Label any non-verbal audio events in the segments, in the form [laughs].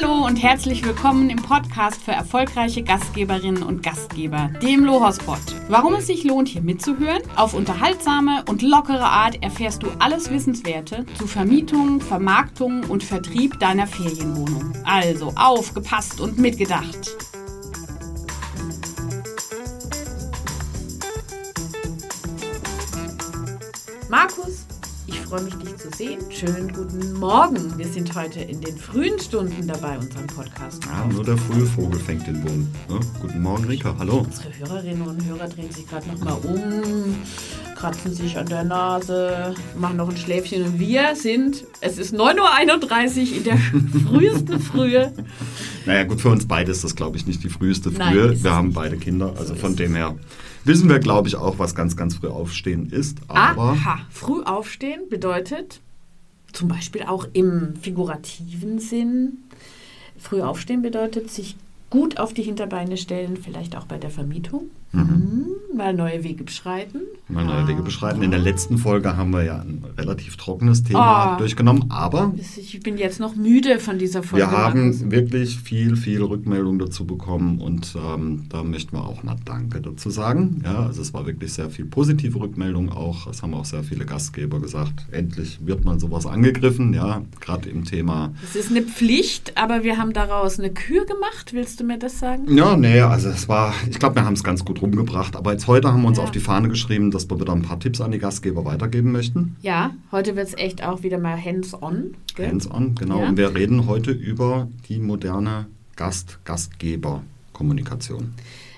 Hallo und herzlich willkommen im Podcast für erfolgreiche Gastgeberinnen und Gastgeber, dem Lohospot. Warum es sich lohnt, hier mitzuhören? Auf unterhaltsame und lockere Art erfährst du alles Wissenswerte zu Vermietung, Vermarktung und Vertrieb deiner Ferienwohnung. Also aufgepasst und mitgedacht. Markus, freue mich, dich zu sehen. Schönen guten Morgen. Wir sind heute in den frühen Stunden dabei, unseren Podcast Ja, nur der frühe Vogel fängt den Wurm. Ne? Guten Morgen, Rika. Hallo. Unsere Hörerinnen und Hörer drehen sich gerade nochmal um, kratzen sich an der Nase, machen noch ein Schläfchen und wir sind, es ist 9.31 Uhr in der [laughs] frühesten Frühe. Naja, gut, für uns beide ist das, glaube ich, nicht die früheste Nein, Frühe. es wir haben nicht. beide Kinder, also So von dem her wissen wir, glaube ich, auch, was ganz, ganz früh aufstehen ist. Aber Aha, früh aufstehen bedeutet zum Beispiel auch im figurativen Sinn, früh aufstehen bedeutet sich gut auf die Hinterbeine stellen, vielleicht auch bei der Vermietung, Mhm, mal neue Wege beschreiten. mal neue Wege beschreiten. In der letzten Folge haben wir ja ein relativ trockenes Thema Ah. durchgenommen, aber Ich bin jetzt noch müde von dieser Folge. wir haben wirklich viel, viel Rückmeldung dazu bekommen und ähm, da möchten wir auch mal Danke dazu sagen. Ja, also es war wirklich sehr viel positive Rückmeldung auch. Es haben auch sehr viele Gastgeber gesagt, endlich wird mal sowas angegriffen, ja, gerade im Thema Es ist eine Pflicht, aber wir haben daraus eine Kür gemacht. Willst du mir das sagen? Ja, nee, also es war, ich glaube, wir haben es ganz gut rumgebracht. Aber jetzt heute haben wir uns Ja. auf die Fahne geschrieben, dass wir wieder ein paar Tipps an die Gastgeber weitergeben möchten. Ja, heute wird es echt auch wieder mal hands-on. Hands-on, genau. Ja. Und wir reden heute über die moderne Gast-Gastgeber-Kommunikation.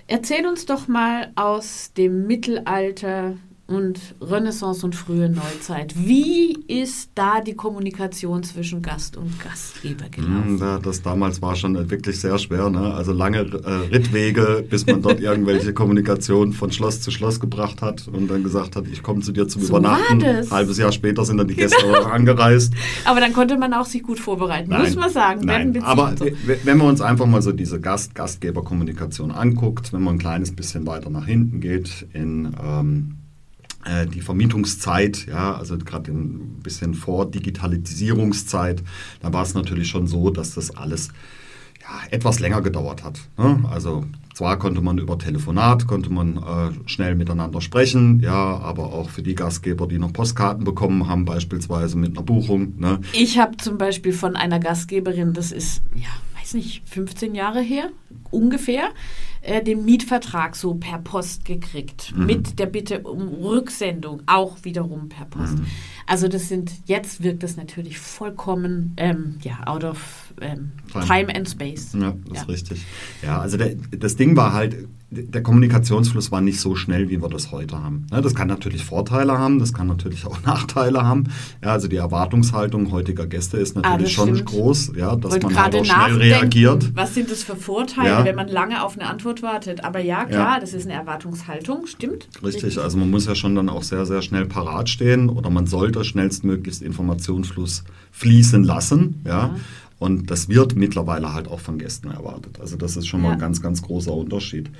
Erzähl uns doch mal aus dem Mittelalter und Renaissance und frühe Neuzeit. Wie ist da die Kommunikation zwischen Gast und Gastgeber Hm, gelaufen? da- Das damals war schon wirklich sehr schwer. Ne? Also lange äh, Rittwege, bis man dort irgendwelche Kommunikation von Schloss zu Schloss gebracht hat und dann gesagt hat, ich komme zu dir zum So Übernachten. das. Halbes Jahr später sind dann die Gäste auch angereist. Aber dann konnte man auch sich gut vorbereiten, muss man sagen. Nein, aber so. wenn man uns einfach mal so diese Gast Gastgeberkommunikation anguckt, wenn man ein kleines bisschen weiter nach hinten geht in ähm, äh, die Vermietungszeit, ja, also gerade ein bisschen vor Digitalisierungszeit, da war es natürlich schon so, dass das alles ja, etwas länger gedauert hat. Ne? Also zwar konnte man über Telefonat, konnte man äh, schnell miteinander sprechen, ja, aber auch für die Gastgeber, die noch Postkarten bekommen haben, beispielsweise mit einer Buchung, ne? Ich habe zum Beispiel von einer Gastgeberin, das ist, ja, weiß nicht, 15 Jahre her, ungefähr, äh, den Mietvertrag so per Post gekriegt. Mhm. Mit der Bitte um Rücksendung, auch wiederum per Post. Mhm. Also das sind, jetzt wirkt das natürlich vollkommen, ähm, ja, out of ähm, Time. time and space. Ja, das Ja. ist richtig. Ja, also der, das Ding war halt, der Kommunikationsfluss war nicht so schnell, wie wir das heute haben. Das kann natürlich Vorteile haben, das kann natürlich auch [laughs] Nachteile haben. Ja, also die Erwartungshaltung heutiger Gäste ist Ah, natürlich das schon stimmt. groß, ja, dass Wollte man halt auch schnell reagiert. was sind das für Vorteile, Ja. wenn man lange auf eine Antwort wartet. Aber ja, klar, Ja. das ist eine Erwartungshaltung, stimmt. Richtig, also man muss ja schon dann auch sehr, sehr schnell parat stehen oder man sollte schnellstmöglichst Informationsfluss fließen lassen, ja. Und das wird mittlerweile halt auch von Gästen erwartet. Also das ist schon mal Ja. ein ganz, ganz großer Unterschied.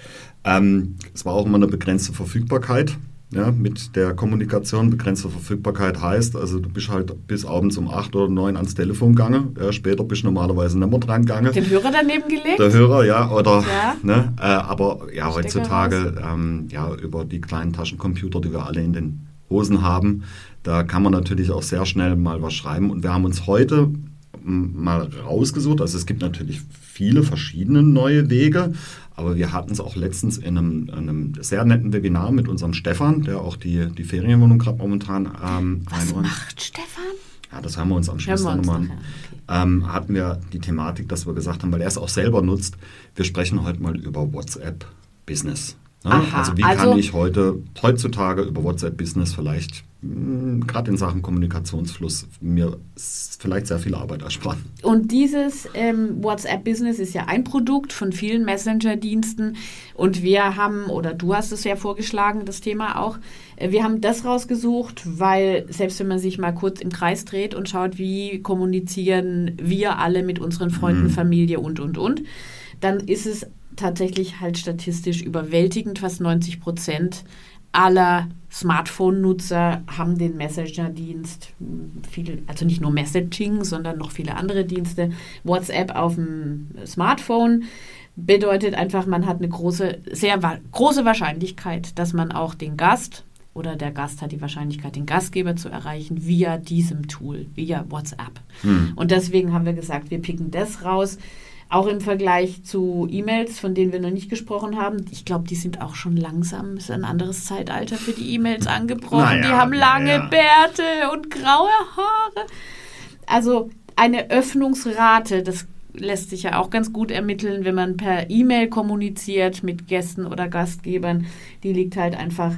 Ähm, es war auch immer eine begrenzte Verfügbarkeit. Ja, mit der Kommunikation begrenzte Verfügbarkeit heißt, also du bist halt bis abends um 8 oder 9 ans Telefon gegangen. Ja, später bist du normalerweise nicht mehr dran gegangen. Den Hörer daneben gelegt? Der Hörer, ja, oder, Ja. ne, äh, aber ja, heutzutage, ähm, ja, über die kleinen Taschencomputer, die wir alle in den Hosen haben, da kann man natürlich auch sehr schnell mal was schreiben. Und wir haben uns heute mal rausgesucht, also es gibt natürlich viele verschiedene neue Wege, aber wir hatten es auch letztens in einem, einem sehr netten Webinar mit unserem Stefan, der auch die, die Ferienwohnung gerade momentan ähm, Was einräumt. macht Stefan? Ja, das hören wir uns am Schluss dann nochmal nachher, Ähm, hatten wir die Thematik, dass wir gesagt haben, weil er es auch selber nutzt, wir sprechen heute mal über WhatsApp Business. Ne? Aha, also wie also- kann ich heute, heutzutage über WhatsApp Business vielleicht, gerade in Sachen Kommunikationsfluss, mir vielleicht sehr viel Arbeit ersparen. Und dieses ähm, WhatsApp-Business ist ja ein Produkt von vielen Messenger-Diensten. Und wir haben, oder du hast es ja vorgeschlagen, das Thema auch, äh, wir haben das rausgesucht, weil selbst wenn man sich mal kurz im Kreis dreht und schaut, wie kommunizieren wir alle mit unseren Freunden, Mhm. Familie und, und, und, dann ist es tatsächlich halt statistisch überwältigend, fast 90 Prozent aller Smartphone-Nutzer haben den Messenger-Dienst, viel, also nicht nur Messaging, sondern noch viele andere Dienste. WhatsApp auf dem Smartphone bedeutet einfach, man hat eine große, sehr große Wahrscheinlichkeit, dass man auch den Gast oder der Gast hat die Wahrscheinlichkeit, den Gastgeber zu erreichen via diesem Tool, via WhatsApp. Hm. Und deswegen haben wir gesagt, wir picken das raus. Auch im Vergleich zu E-Mails, von denen wir noch nicht gesprochen haben. Ich glaube, die sind auch schon langsam, ist ein anderes Zeitalter für die E-Mails angebrochen. Naja, die haben lange ja. Bärte und graue Haare. Also eine Öffnungsrate, das lässt sich ja auch ganz gut ermitteln, wenn man per E-Mail kommuniziert mit Gästen oder Gastgebern. Die liegt halt einfach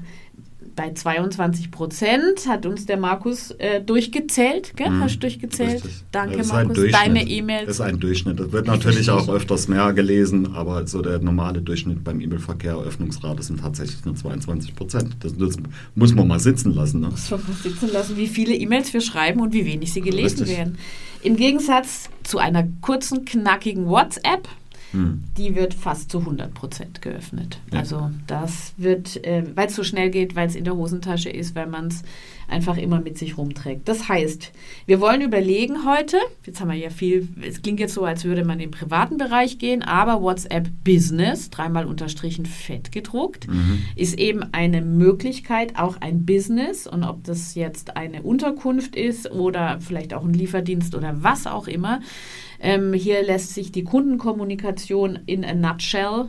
bei 22 Prozent hat uns der Markus äh, durchgezählt. Gell? Hm, Hast du durchgezählt? Richtig. Danke, Markus. Deine E-Mails. Das ist ein Durchschnitt. Das wird natürlich auch [laughs] öfters mehr gelesen, aber so der normale Durchschnitt beim E-Mail-Verkehr, Öffnungsrate sind tatsächlich nur 22 Prozent. Das, das, muss man mal sitzen lassen. Ne? Muss man mal sitzen lassen, wie viele E-Mails wir schreiben und wie wenig sie gelesen Richtig. werden. Im Gegensatz zu einer kurzen, knackigen WhatsApp hm. die wird fast zu 100 Prozent geöffnet. Ja. Also das wird, äh, weil es so schnell geht, weil es in der Hosentasche ist, weil man es einfach immer mit sich rumträgt. Das heißt, wir wollen überlegen heute, jetzt haben wir ja viel, es klingt jetzt so, als würde man im privaten Bereich gehen, aber WhatsApp Business, dreimal unterstrichen fett gedruckt, mhm. ist eben eine Möglichkeit, auch ein Business und ob das jetzt eine Unterkunft ist oder vielleicht auch ein Lieferdienst oder was auch immer, ähm, hier lässt sich die Kundenkommunikation in a nutshell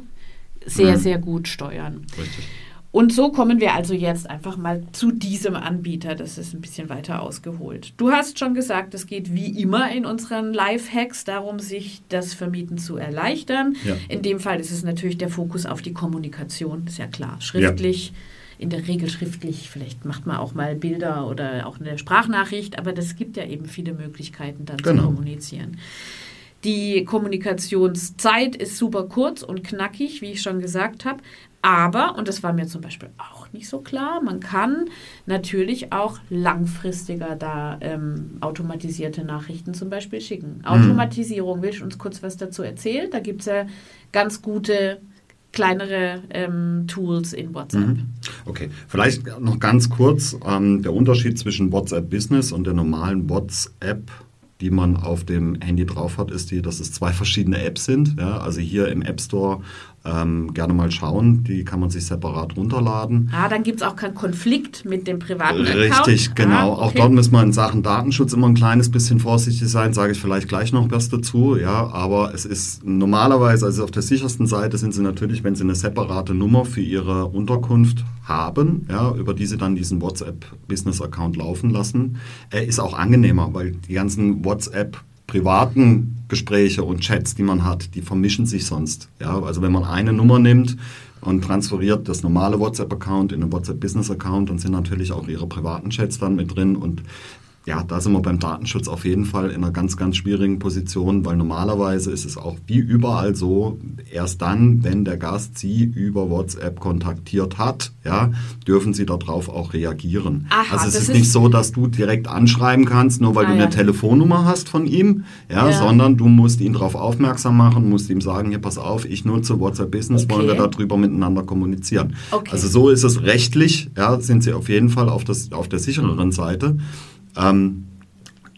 sehr, mhm. sehr gut steuern. Richtig. Und so kommen wir also jetzt einfach mal zu diesem Anbieter. Das ist ein bisschen weiter ausgeholt. Du hast schon gesagt, es geht wie immer in unseren Live-Hacks darum, sich das Vermieten zu erleichtern. Ja. In dem Fall ist es natürlich der Fokus auf die Kommunikation, ist ja klar. Schriftlich. Ja in der Regel schriftlich, vielleicht macht man auch mal Bilder oder auch eine Sprachnachricht, aber das gibt ja eben viele Möglichkeiten dann genau. zu kommunizieren. Die Kommunikationszeit ist super kurz und knackig, wie ich schon gesagt habe. Aber, und das war mir zum Beispiel auch nicht so klar, man kann natürlich auch langfristiger da ähm, automatisierte Nachrichten zum Beispiel schicken. Mhm. Automatisierung, willst du uns kurz was dazu erzählen? Da gibt es ja ganz gute kleinere ähm, Tools in WhatsApp. Mhm. Okay, vielleicht noch ganz kurz ähm, der Unterschied zwischen WhatsApp Business und der normalen WhatsApp die man auf dem Handy drauf hat, ist die, dass es zwei verschiedene Apps sind. Ja, also hier im App Store ähm, gerne mal schauen. Die kann man sich separat runterladen. Ah, dann gibt es auch keinen Konflikt mit dem privaten Richtig, Account. Richtig, genau. Ah, okay. Auch dort muss man in Sachen Datenschutz immer ein kleines bisschen vorsichtig sein, sage ich vielleicht gleich noch was dazu. Ja, aber es ist normalerweise, also auf der sichersten Seite sind sie natürlich, wenn sie eine separate Nummer für ihre Unterkunft haben, ja, über die sie dann diesen WhatsApp-Business-Account laufen lassen, äh, ist auch angenehmer, weil die ganzen WhatsApp privaten Gespräche und Chats, die man hat, die vermischen sich sonst. Ja, also wenn man eine Nummer nimmt und transferiert das normale WhatsApp-Account in einen WhatsApp-Business-Account, dann sind natürlich auch ihre privaten Chats dann mit drin und ja, da sind wir beim Datenschutz auf jeden Fall in einer ganz, ganz schwierigen Position, weil normalerweise ist es auch wie überall so, erst dann, wenn der Gast Sie über WhatsApp kontaktiert hat, ja, dürfen Sie darauf auch reagieren. Aha, also es ist, ist nicht so, dass du direkt anschreiben kannst, nur weil ah, du eine ja. Telefonnummer hast von ihm, ja, ja, sondern du musst ihn darauf aufmerksam machen, musst ihm sagen, hier pass auf, ich nutze WhatsApp Business, okay. wollen wir darüber miteinander kommunizieren. Okay. Also so ist es rechtlich, ja, sind Sie auf jeden Fall auf, das, auf der sichereren Seite. Ähm,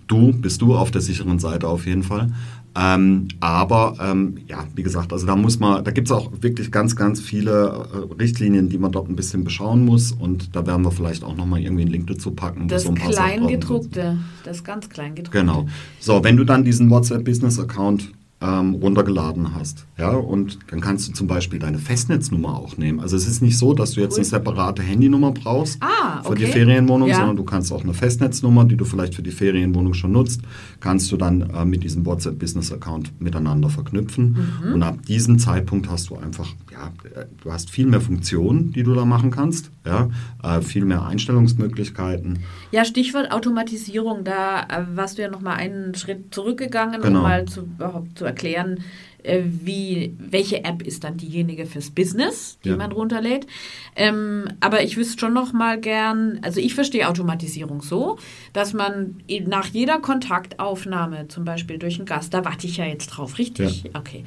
du bist du auf der sicheren Seite auf jeden Fall. Ähm, aber ähm, ja, wie gesagt, also da muss man, da gibt es auch wirklich ganz, ganz viele äh, Richtlinien, die man dort ein bisschen beschauen muss und da werden wir vielleicht auch nochmal irgendwie einen Link dazu packen. Das so Kleingedruckte, das ganz Kleingedruckte. Genau. So, wenn du dann diesen WhatsApp Business Account ähm, runtergeladen hast. Ja, und dann kannst du zum Beispiel deine Festnetznummer auch nehmen. Also es ist nicht so, dass du jetzt cool. eine separate Handynummer brauchst ah, okay. für die Ferienwohnung, ja. sondern du kannst auch eine Festnetznummer, die du vielleicht für die Ferienwohnung schon nutzt, kannst du dann äh, mit diesem WhatsApp Business Account miteinander verknüpfen. Mhm. Und ab diesem Zeitpunkt hast du einfach, ja, äh, du hast viel mehr Funktionen, die du da machen kannst, ja, äh, viel mehr Einstellungsmöglichkeiten. Ja, Stichwort Automatisierung, da äh, warst du ja noch mal einen Schritt zurückgegangen, genau. um mal zu, überhaupt zu erklären, äh, wie, welche App ist dann diejenige fürs Business, die Ja. man runterlädt. Ähm, aber ich wüsste schon noch mal gern, also ich verstehe Automatisierung so, dass man nach jeder Kontaktaufnahme, zum Beispiel durch einen Gast, da warte ich ja jetzt drauf, richtig? Okay.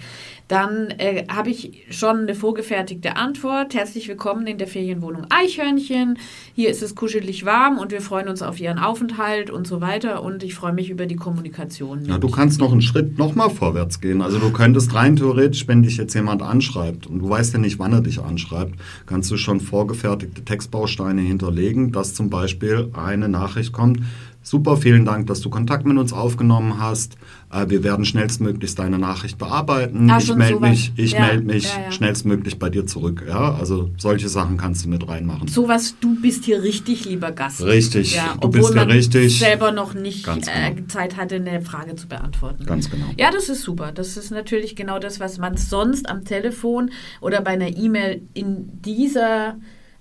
Dann äh, habe ich schon eine vorgefertigte Antwort. Herzlich willkommen in der Ferienwohnung Eichhörnchen. Hier ist es kuschelig warm und wir freuen uns auf Ihren Aufenthalt und so weiter. Und ich freue mich über die Kommunikation. Ja, du kannst noch einen Schritt nochmal vorwärts gehen. Also du könntest rein theoretisch, wenn dich jetzt jemand anschreibt und du weißt ja nicht, wann er dich anschreibt, kannst du schon vorgefertigte Textbausteine hinterlegen, dass zum Beispiel eine Nachricht kommt. Super, vielen Dank, dass du Kontakt mit uns aufgenommen hast. Äh, Wir werden schnellstmöglichst deine Nachricht bearbeiten. Ah, ich melde mich, ich Ja, melde mich ja, ja. schnellstmöglich bei dir zurück. Ja, also solche Sachen kannst du mit reinmachen. Sowas, du bist hier richtig, lieber Gast. Richtig, Ja, du obwohl bist ja man richtig. selber noch nicht Ganz äh, genau. Zeit hatte, eine Frage zu beantworten. Ganz genau. Ja, das ist super. Das ist natürlich genau das, was man sonst am Telefon oder bei einer E-Mail in dieser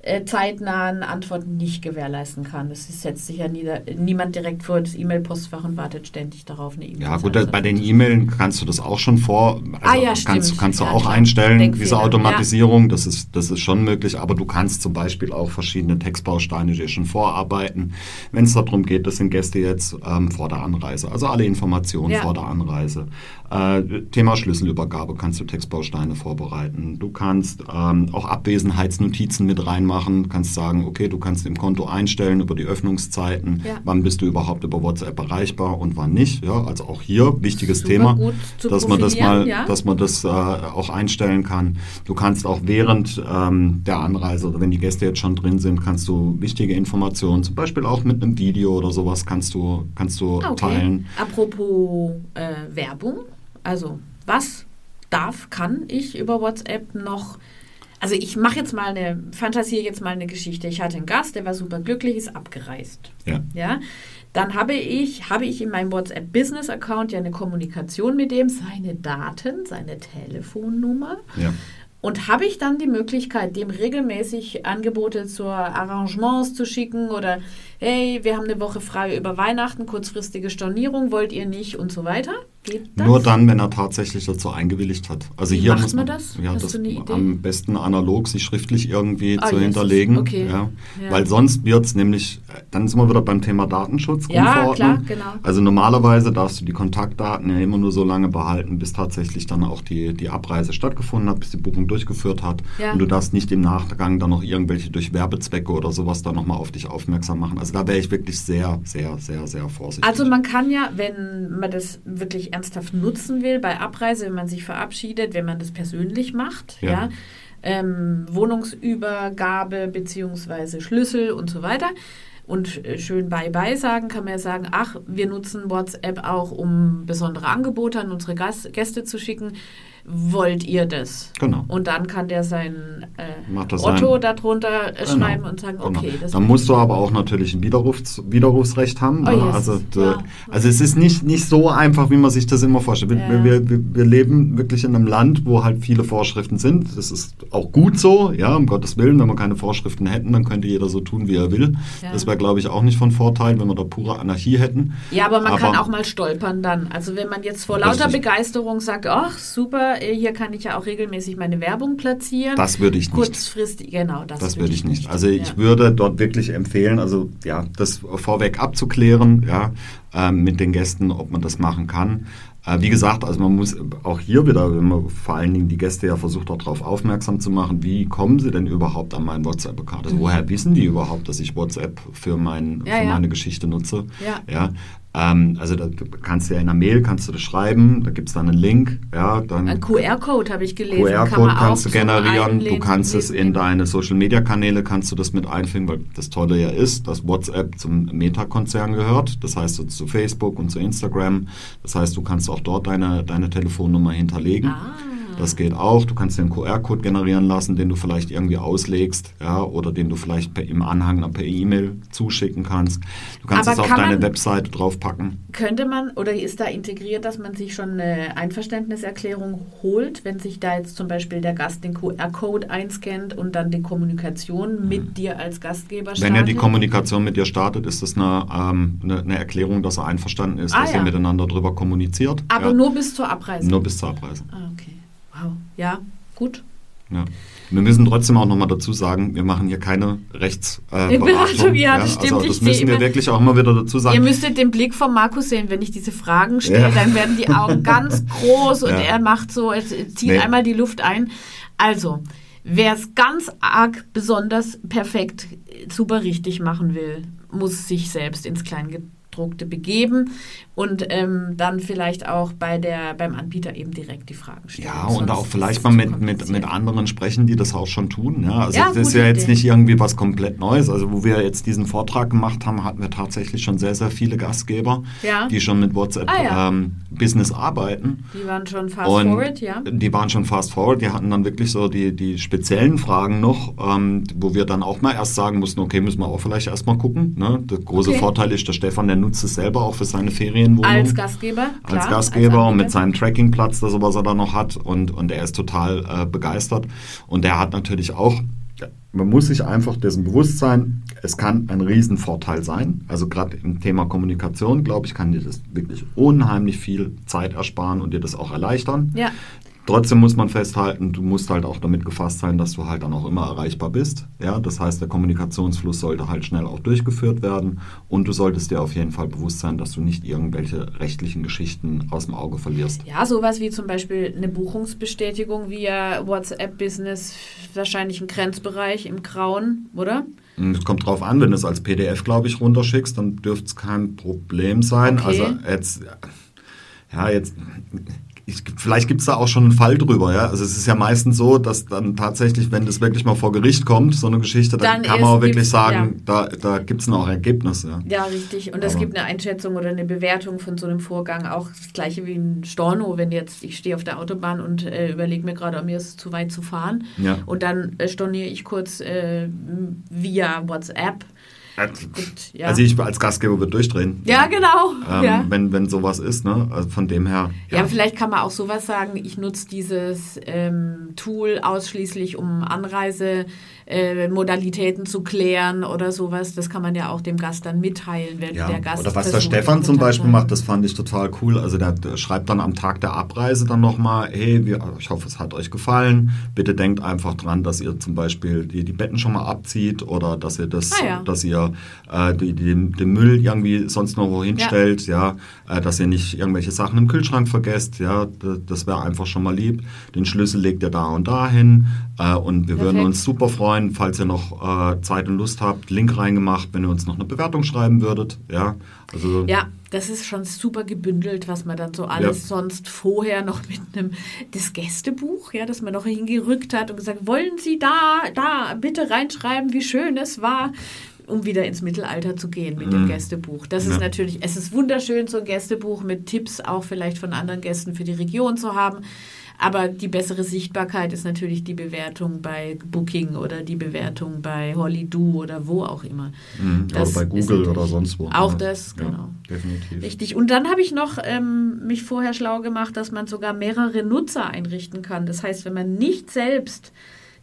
äh, zeitnahen Antwort nicht gewährleisten kann. Das setzt sich ja nieder, niemand direkt vor das E-Mail-Postfach und wartet ständig darauf, eine E-Mail Ja gut, antworten. bei den E-Mailen kannst du das auch schon vor, also Ah, ja, kannst, stimmt. kannst du Ja, auch klar. einstellen, Denkfehler, diese Automatisierung, das ist, das ist schon möglich, aber du kannst zum Beispiel auch verschiedene Textbausteine dir schon vorarbeiten, wenn es darum geht, das sind Gäste jetzt ähm, vor der Anreise, also alle Informationen Ja. vor der Anreise. Äh, Thema Schlüsselübergabe kannst du Textbausteine vorbereiten. Du kannst ähm, auch Abwesenheitsnotizen mit reinmachen, kannst sagen, okay, du kannst im Konto einstellen über die Öffnungszeiten, Ja. wann bist du überhaupt über WhatsApp erreichbar und wann nicht. Ja, also auch hier wichtiges Super Thema, dass man das mal, ja. dass man das äh, auch einstellen kann. Du kannst auch während ähm, der Anreise oder wenn die Gäste jetzt schon drin sind, kannst du wichtige Informationen, zum Beispiel auch mit einem Video oder sowas, kannst du kannst du Ah, teilen. Apropos äh, Werbung, also was darf, kann ich über WhatsApp noch? Also ich mache jetzt mal eine, fantasiere jetzt mal eine Geschichte. Ich hatte einen Gast, der war super glücklich, ist abgereist. Ja. Ja, dann habe ich, habe ich in meinem WhatsApp Business Account ja eine Kommunikation mit dem, seine Daten, seine Telefonnummer. Ja. Und habe ich dann die Möglichkeit, dem regelmäßig Angebote zur Arrangements zu schicken oder hey, wir haben eine Woche frei über Weihnachten, kurzfristige Stornierung, wollt ihr nicht und so weiter? Geht das? Nur dann, wenn er tatsächlich dazu eingewilligt hat. Also Wie hier macht muss man das? Ja, das am besten analog, sich schriftlich irgendwie Ah, zu hinterlegen. Okay. Ja. Ja. Weil sonst wird es nämlich, dann sind wir wieder beim Thema Datenschutz. Ja, klar, genau. Also normalerweise darfst du die Kontaktdaten ja immer nur so lange behalten, bis tatsächlich dann auch die, die Abreise stattgefunden hat, bis die Buchung durchgeführt hat. Ja. Und du darfst nicht im Nachgang dann noch irgendwelche durch Werbezwecke oder sowas dann nochmal auf dich aufmerksam machen. Also da wäre ich wirklich sehr, sehr, sehr, sehr vorsichtig. Also man kann ja, wenn man das wirklich ernsthaft nutzen will, bei Abreise, wenn man sich verabschiedet, wenn man das persönlich macht, ja, Ja. ähm, Wohnungsübergabe beziehungsweise Schlüssel und so weiter und äh, schön Bye-bye sagen, kann man ja sagen, ach, wir nutzen WhatsApp auch, um besondere Angebote an unsere Gäste zu schicken. Wollt ihr das? Genau. Und dann kann der sein äh, Otto sein. darunter äh, Genau, schreiben und sagen, genau. okay, das Dann musst du aber auch natürlich ein Widerrufs Widerrufsrecht haben. Oh, ne? yes. also, Ja. also es ist nicht, nicht so einfach, wie man sich das immer vorstellt. Wir, Ja. wir, wir, wir leben wirklich in einem Land, wo halt viele Vorschriften sind. Das ist auch gut so, ja, um Gottes Willen. Wenn wir keine Vorschriften hätten, dann könnte jeder so tun, wie er will. Ja. Das wäre, glaube ich, auch nicht von Vorteil, wenn wir da pure Anarchie hätten. Ja, aber man kann Aber- auch mal stolpern dann. Also wenn man jetzt vor lauter Richtig. Begeisterung sagt, ach super, hier kann ich ja auch regelmäßig meine Werbung platzieren. Das würde ich nicht. Kurzfristig, genau, das, Das würde ich nicht. Also Ja. ich würde dort wirklich empfehlen, also ja, das vorweg abzuklären, ja, mit den Gästen, ob man das machen kann. Äh, wie gesagt, also man muss auch hier wieder, wenn man vor allen Dingen die Gäste ja versucht darauf aufmerksam zu machen, wie kommen sie denn überhaupt an meinen WhatsApp-Account? Also woher wissen die überhaupt, dass ich WhatsApp für, mein, Ja, für ja. meine Geschichte nutze? Ja. ja ähm, also da kannst du ja in der Mail kannst du das schreiben, da gibt es dann einen Link, ja, dann Ein QR-Code habe ich gelesen. kann QR-Code man kannst du generieren, du kannst es in deine Social-Media-Kanäle, kannst du das mit einfügen, weil das Tolle ja ist, dass WhatsApp zum Meta-Konzern gehört, das heißt zu Facebook und zu Instagram, das heißt, du kannst auch dort deine, deine Telefonnummer hinterlegen. Ah. Das geht auch. Du kannst dir einen QR-Code generieren lassen, den du vielleicht irgendwie auslegst, ja, oder den du vielleicht per, im Anhang per E-Mail zuschicken kannst. Du kannst Aber es auf kann deine man- Webseite draufpacken. Könnte man oder ist da integriert, dass man sich schon eine Einverständniserklärung holt, wenn sich da jetzt zum Beispiel der Gast den QR-Code einscannt und dann die Kommunikation mit dir als Gastgeber startet? Wenn er die Kommunikation mit dir startet, ist das eine, ähm, eine, eine Erklärung, dass er einverstanden ist, Ah, dass ja. ihr miteinander drüber kommuniziert. Aber ja. nur bis zur Abreise. nur bis zur Abreise. Ah, okay. Ja, gut. Ja. Wir müssen trotzdem auch nochmal dazu sagen, wir machen hier keine [laughs] Rechtsberatung. Beratung, ja, das stimmt. Also das müssen wir wirklich auch immer wieder dazu Ihr sagen. müsstet den Blick von Markus sehen, wenn ich diese Fragen stelle, Ja. dann werden die Augen [laughs] ganz groß und Ja. er macht so, er zieht Nee. einmal die Luft ein. Also, wer es ganz arg besonders perfekt super richtig machen will, muss sich selbst ins Kleingedruckte begeben und ähm, dann vielleicht auch bei der, beim Anbieter eben direkt die Fragen stellen. Ja, und auch vielleicht mal mit, mit, mit anderen sprechen, die das auch schon tun. Ja, also Ja, das ist ja jetzt Idee. nicht irgendwie was komplett Neues. Also wo wir jetzt diesen Vortrag gemacht haben, hatten wir tatsächlich schon sehr, sehr viele Gastgeber, Ja. die schon mit WhatsApp Ah, ähm, Business arbeiten. Die waren schon fast Und forward, ja. Die waren schon fast forward, die hatten dann wirklich so die, die speziellen Fragen noch, ähm, wo wir dann auch mal erst sagen mussten, okay, müssen wir auch vielleicht erstmal gucken. Ne? Der große Okay. Vorteil ist, der Stefan, der nutzt es selber auch für seine Ferienwohnung. Als Gastgeber, als klar, Gastgeber als und mit seinem Trackingplatz, das er, was er da noch hat. Und, und er ist total äh, begeistert. Und der hat natürlich auch, man muss sich einfach dessen bewusst sein, es kann ein Riesenvorteil sein. Also gerade im Thema Kommunikation, glaube ich, kann dir das wirklich unheimlich viel Zeit ersparen und dir das auch erleichtern. Ja. Trotzdem muss man festhalten, du musst halt auch damit gefasst sein, dass du halt dann auch immer erreichbar bist. Ja, das heißt, der Kommunikationsfluss sollte halt schnell auch durchgeführt werden und du solltest dir auf jeden Fall bewusst sein, dass du nicht irgendwelche rechtlichen Geschichten aus dem Auge verlierst. Ja, sowas wie zum Beispiel eine Buchungsbestätigung via WhatsApp Business, wahrscheinlich ein Grenzbereich im Grauen, oder? Und Es kommt drauf an, wenn du es als PDF, glaube ich, runterschickst, dann dürfte es kein Problem sein. Okay. Also jetzt, ja, jetzt, ich, vielleicht gibt es da auch schon einen Fall drüber, ja. Also es ist ja meistens so, dass dann tatsächlich, wenn das wirklich mal vor Gericht kommt, so eine Geschichte, dann, Dann kann man auch wirklich sagen, da, da gibt es noch Ergebnisse. Ja. Ja, richtig. Und es Aber- gibt eine Einschätzung oder eine Bewertung von so einem Vorgang. Auch das gleiche wie ein Storno, wenn jetzt ich stehe auf der Autobahn und äh, überlege mir gerade, mir ist es zu weit zu fahren. Ja. Und dann äh, storniere ich kurz äh, via WhatsApp. Gut, ja. Also ich als Gastgeber würde durchdrehen. ja, genau. Ähm, ja. wenn, wenn sowas ist, ne? Also von dem her. Ja, vielleicht kann man auch sowas sagen, ich nutze dieses ähm, Tool ausschließlich, um Anreisemodalitäten äh, Modalitäten zu klären oder sowas. Das kann man ja auch dem Gast dann mitteilen, wenn Ja, der Gast oder was der Stefan zum Beispiel macht, das fand ich total cool. Also der, schreibt dann am Tag der Abreise dann nochmal, hey, wir, ich hoffe, es hat euch gefallen. Bitte denkt einfach dran, dass ihr zum Beispiel die, die Betten schon mal abzieht oder dass ihr das, Ah, ja. dass ihr äh, die, die, den Müll irgendwie sonst noch wohin stellt, ja, äh, dass ihr nicht irgendwelche Sachen im Kühlschrank vergesst, ja, das wäre einfach schon mal lieb. Den Schlüssel legt ihr da und dahin äh, und wir würden uns super freuen, falls ihr noch äh, Zeit und Lust habt, Link reingemacht, wenn ihr uns noch eine Bewertung schreiben würdet, ja, also Ja, das ist schon super gebündelt, was man dann so alles sonst vorher noch mit einem das Gästebuch, ja, das man noch hingerückt hat und gesagt, wollen Sie da, da bitte reinschreiben, wie schön es war, um wieder ins Mittelalter zu gehen mit dem Mhm. Gästebuch. Das Ja. ist natürlich, es ist wunderschön, so ein Gästebuch mit Tipps auch vielleicht von anderen Gästen für die Region zu haben. Aber die bessere Sichtbarkeit ist natürlich die Bewertung bei Booking oder die Bewertung bei Hollydo oder wo auch immer. Mhm, oder bei Google oder sonst wo. Auch Ja, das, ja, genau. Definitiv. Richtig. Und dann habe ich noch ähm, mich vorher schlau gemacht, dass man sogar mehrere Nutzer einrichten kann. Das heißt, wenn man nicht selbst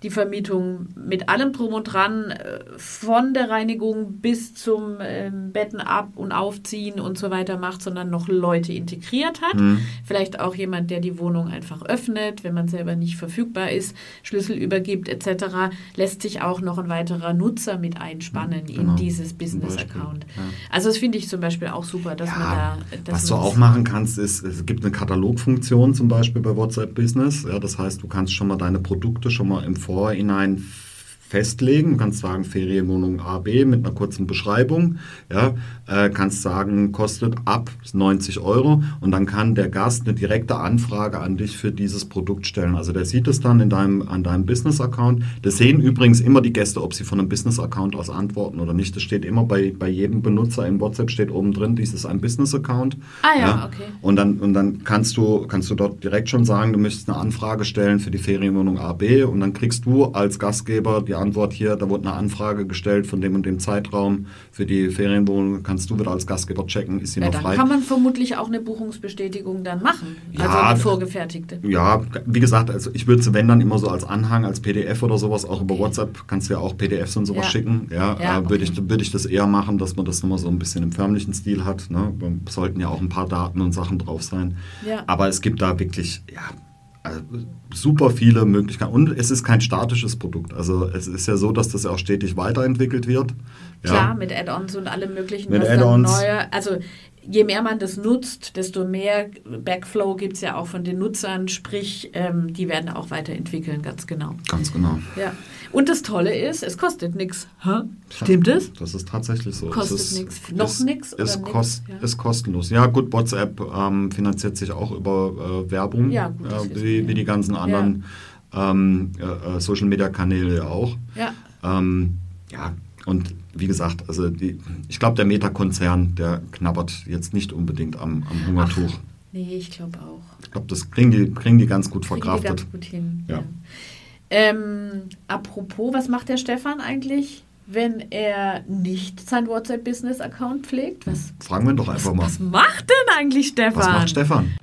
die Vermietung mit allem drum und dran, äh, von der Reinigung bis zum ähm, Betten ab und aufziehen und so weiter macht, sondern noch Leute integriert hat. Mhm. Vielleicht auch jemand, der die Wohnung einfach öffnet, wenn man selber nicht verfügbar ist, Schlüssel übergibt etc., lässt sich auch noch ein weiterer Nutzer mit einspannen Genau, in dieses Business-Account. Ja. Also das finde ich zum Beispiel auch super, dass man da... Dass was du auch machen kannst, ist, es gibt eine Katalogfunktion zum Beispiel bei WhatsApp Business. Ja, das heißt, du kannst schon mal deine Produkte schon mal im Vorhinein festlegen. Du kannst sagen, Ferienwohnung A, B mit einer kurzen Beschreibung. Ja, äh, kannst sagen, kostet ab 90 Euro und dann kann der Gast eine direkte Anfrage an dich für dieses Produkt stellen. Also der sieht es dann in deinem, an deinem Business-Account. Das sehen übrigens immer die Gäste, ob sie von einem Business-Account aus antworten oder nicht. Das steht immer bei, bei jedem Benutzer in WhatsApp steht oben drin, dies ist ein Business-Account. Ah ja, ja, okay. Und dann, und dann kannst, du, kannst du dort direkt schon sagen, du möchtest eine Anfrage stellen für die Ferienwohnung A, B und dann kriegst du als Gastgeber die Antwort hier, da wurde eine Anfrage gestellt von dem und dem Zeitraum für die Ferienwohnung, kannst du wieder als Gastgeber checken, ist sie ja, noch dann frei. kann man vermutlich auch eine Buchungsbestätigung dann machen, also eine vorgefertigte. Ja, wie gesagt, also ich würde es, wenn dann immer so als Anhang, als PDF oder sowas, auch über WhatsApp kannst du ja auch PDFs und sowas Ja. schicken. Ja, Ja, äh, würde okay. ich, würd ich das eher machen, dass man das nochmal so ein bisschen im förmlichen Stil hat. Ne? Da sollten ja auch ein paar Daten und Sachen drauf sein. Ja. Aber es gibt da wirklich, ja, also super viele Möglichkeiten. Und es ist kein statisches Produkt. Also es ist ja so, dass das ja auch stetig weiterentwickelt wird. Ja. Klar, mit Add-ons und allem möglichen. Mit Add-ons. Neue, also je mehr man das nutzt, desto mehr Backflow gibt es ja auch von den Nutzern, sprich, ähm, die werden auch weiterentwickeln, ganz genau. Ganz genau. Ja. Und das Tolle ist, es kostet nichts. Stimmt es? Das ist tatsächlich so. Kostet es nix. Noch Ist, nix? kost, Ja. ist kostenlos. Ja, gut, WhatsApp ähm, finanziert sich auch über äh, Werbung, Ja, gut, äh, wie, ja. wie die ganzen anderen ähm, äh, Social Media Kanäle ja auch. Ja. Ähm, ja, und wie gesagt, also die, ich glaube, der Meta-Konzern, der knabbert jetzt nicht unbedingt am, am Hungertuch. Nee, ich glaube auch. Ich glaube, das kriegen die, kriegen die ganz gut Kriegen die verkraftet. ganz gut hin. Ja. Ähm, apropos, was macht der Stefan eigentlich, wenn er nicht sein WhatsApp-Business-Account pflegt? Was, Fragen wir doch einfach mal. was macht denn eigentlich Stefan? Was macht Stefan?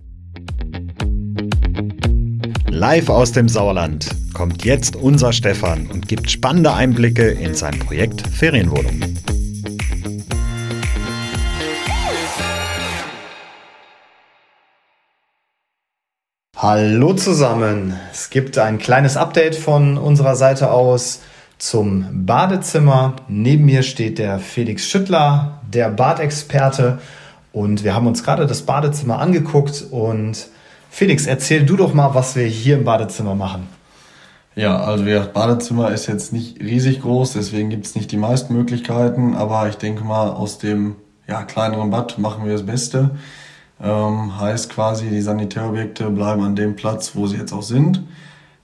Live aus dem Sauerland kommt jetzt unser Stefan und gibt spannende Einblicke in sein Projekt Ferienwohnung. Hallo zusammen. Es gibt ein kleines Update von unserer Seite aus zum Badezimmer. Neben mir steht der Felix Schüttler, der Badexperte. Und wir haben uns gerade das Badezimmer angeguckt. Und Felix, erzähl du doch mal, was wir hier im Badezimmer machen. Ja, also gesagt, Badezimmer ist jetzt nicht riesig groß, deswegen gibt es nicht die meisten Möglichkeiten, aber ich denke mal, aus dem ja, kleineren Bad machen wir das Beste. Ähm, heißt quasi, die Sanitärobjekte bleiben an dem Platz, wo sie jetzt auch sind.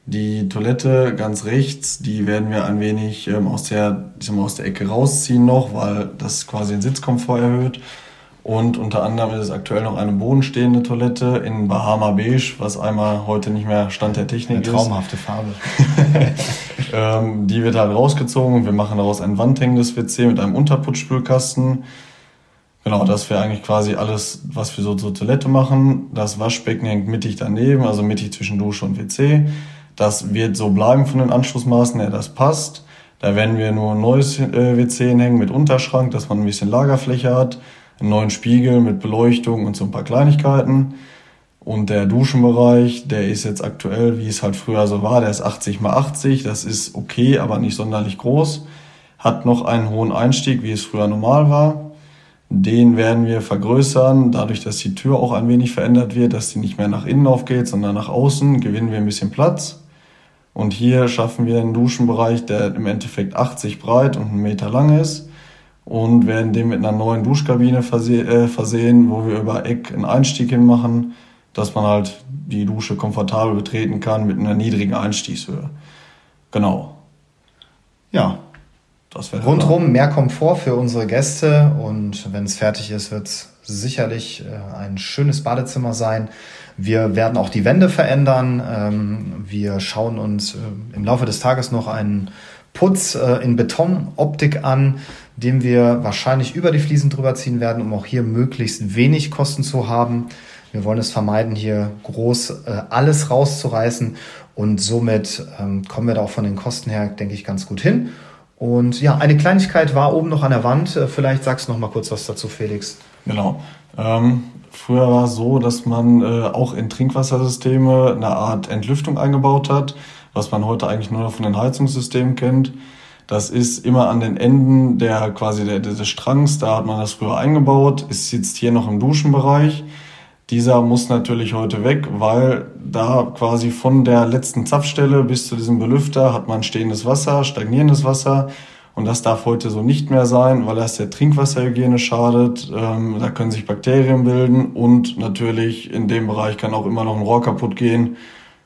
Die Toilette ganz rechts, die werden wir ein wenig ähm, aus, der, ich sag mal, aus der Ecke rausziehen noch, weil das quasi den Sitzkomfort erhöht. Und unter anderem ist es aktuell noch eine bodenstehende Toilette in Bahama Beige, was einmal heute nicht mehr Stand der Technik Eine ist. traumhafte Farbe. [laughs] Ähm, die wird halt rausgezogen und wir machen daraus ein wandhängendes WC mit einem Unterputzspülkasten. Genau, das wäre eigentlich quasi alles, was wir so zur Toilette machen. Das Waschbecken hängt mittig daneben, also mittig zwischen Dusche und WC. Das wird so bleiben von den Anschlussmaßen her, das passt. Da werden wir nur ein neues äh, WC hinhängen mit Unterschrank, dass man ein bisschen Lagerfläche hat, einen neuen Spiegel mit Beleuchtung und so ein paar Kleinigkeiten. Und der Duschenbereich, der ist jetzt aktuell, wie es halt früher so war, der ist 80 mal 80. Das ist okay, aber nicht sonderlich groß. Hat noch einen hohen Einstieg, wie es früher normal war. Den werden wir vergrößern, dadurch, dass die Tür auch ein wenig verändert wird, dass die nicht mehr nach innen aufgeht, sondern nach außen, gewinnen wir ein bisschen Platz. Und hier schaffen wir einen Duschenbereich, der im Endeffekt 80 breit und einen Meter lang ist. Und werden den mit einer neuen Duschkabine verse äh, versehen, wo wir über Eck einen Einstieg hinmachen, dass man halt die Dusche komfortabel betreten kann mit einer niedrigen Einstiegshöhe. Genau, Ja, Rundrum mehr Komfort für unsere Gäste und wenn es fertig ist, wird es sicherlich äh, ein schönes Badezimmer sein. Wir werden auch die Wände verändern. Ähm, wir schauen uns äh, im Laufe des Tages noch einen Putz äh, in Betonoptik an, den wir wahrscheinlich über die Fliesen drüber ziehen werden, um auch hier möglichst wenig Kosten zu haben. Wir wollen es vermeiden, hier groß alles rauszureißen und somit ähm, kommen wir da auch von den Kosten her, denke ich, ganz gut hin. Und ja, eine Kleinigkeit war oben noch an der Wand. Äh, Vielleicht sagst du noch mal kurz was dazu, Felix. Genau. Ähm, früher war es so, dass man äh, auch in Trinkwassersysteme eine Art Entlüftung eingebaut hat, was man heute eigentlich nur noch von den Heizungssystemen kennt. Das ist immer an den Enden der quasi der, des Strangs, da hat man das früher eingebaut, ist jetzt hier noch im Duschenbereich. Dieser muss natürlich heute weg, weil da quasi von der letzten Zapfstelle bis zu diesem Belüfter hat man stehendes Wasser, stagnierendes Wasser. Und das darf heute so nicht mehr sein, weil das der Trinkwasserhygiene schadet. Ähm, da können sich Bakterien bilden und natürlich in dem Bereich kann auch immer noch ein Rohr kaputt gehen.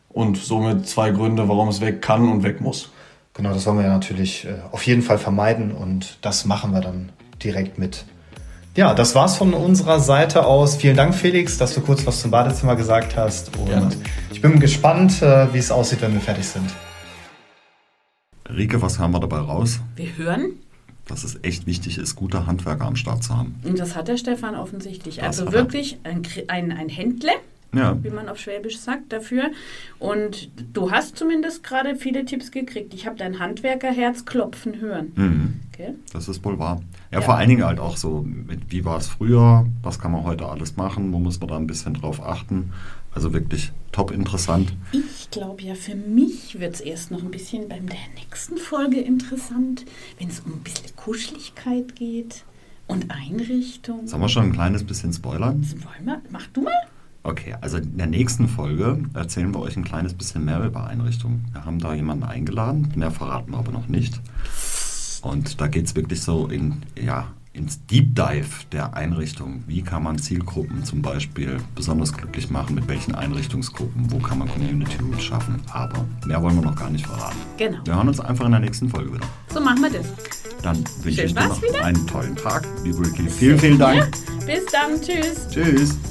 Und somit zwei Gründe, warum es weg kann und weg muss. Genau, das wollen wir ja natürlich äh, auf jeden Fall vermeiden und das machen wir dann direkt mit ja, das war's von unserer Seite aus. Vielen Dank, Felix, dass du kurz was zum Badezimmer gesagt hast. Und Gerne. ich bin gespannt, äh, wie es aussieht, wenn wir fertig sind. Rike, was hören wir dabei raus? Wir hören, dass es echt wichtig ist, gute Handwerker am Start zu haben. Und das hat der Stefan offensichtlich. Das also wirklich ein, ein, ein Händler, ja. wie man auf Schwäbisch sagt, dafür. Und du hast zumindest gerade viele Tipps gekriegt. Ich habe dein Handwerkerherz klopfen hören. Mhm. Okay? Das ist wohl wahr. Ja, ja, vor allen Dingen halt auch so, mit, wie war es früher, was kann man heute alles machen, wo muss man da ein bisschen drauf achten. Also wirklich top interessant. Ich glaube ja, für mich wird es erst noch ein bisschen bei der nächsten Folge interessant, wenn es um ein bisschen Kuscheligkeit geht und Einrichtung. Sollen wir schon ein kleines bisschen spoilern? Wollen wir? Mach du mal. Okay, also in der nächsten Folge erzählen wir euch ein kleines bisschen mehr über Einrichtungen. Wir haben da jemanden eingeladen, mehr verraten wir aber noch nicht. Und da geht es wirklich so in, ja, ins Deep Dive der Einrichtung. Wie kann man Zielgruppen zum Beispiel besonders glücklich machen? Mit welchen Einrichtungsgruppen? Wo kann man Community Roots schaffen? Aber mehr wollen wir noch gar nicht verraten. Genau. Wir hören uns einfach in der nächsten Folge wieder. So machen wir das. Dann wünsche ich dir noch wieder? einen tollen Tag. Liebe Ricky, vielen, vielen Dank. Ja, bis dann. Tschüss. Tschüss.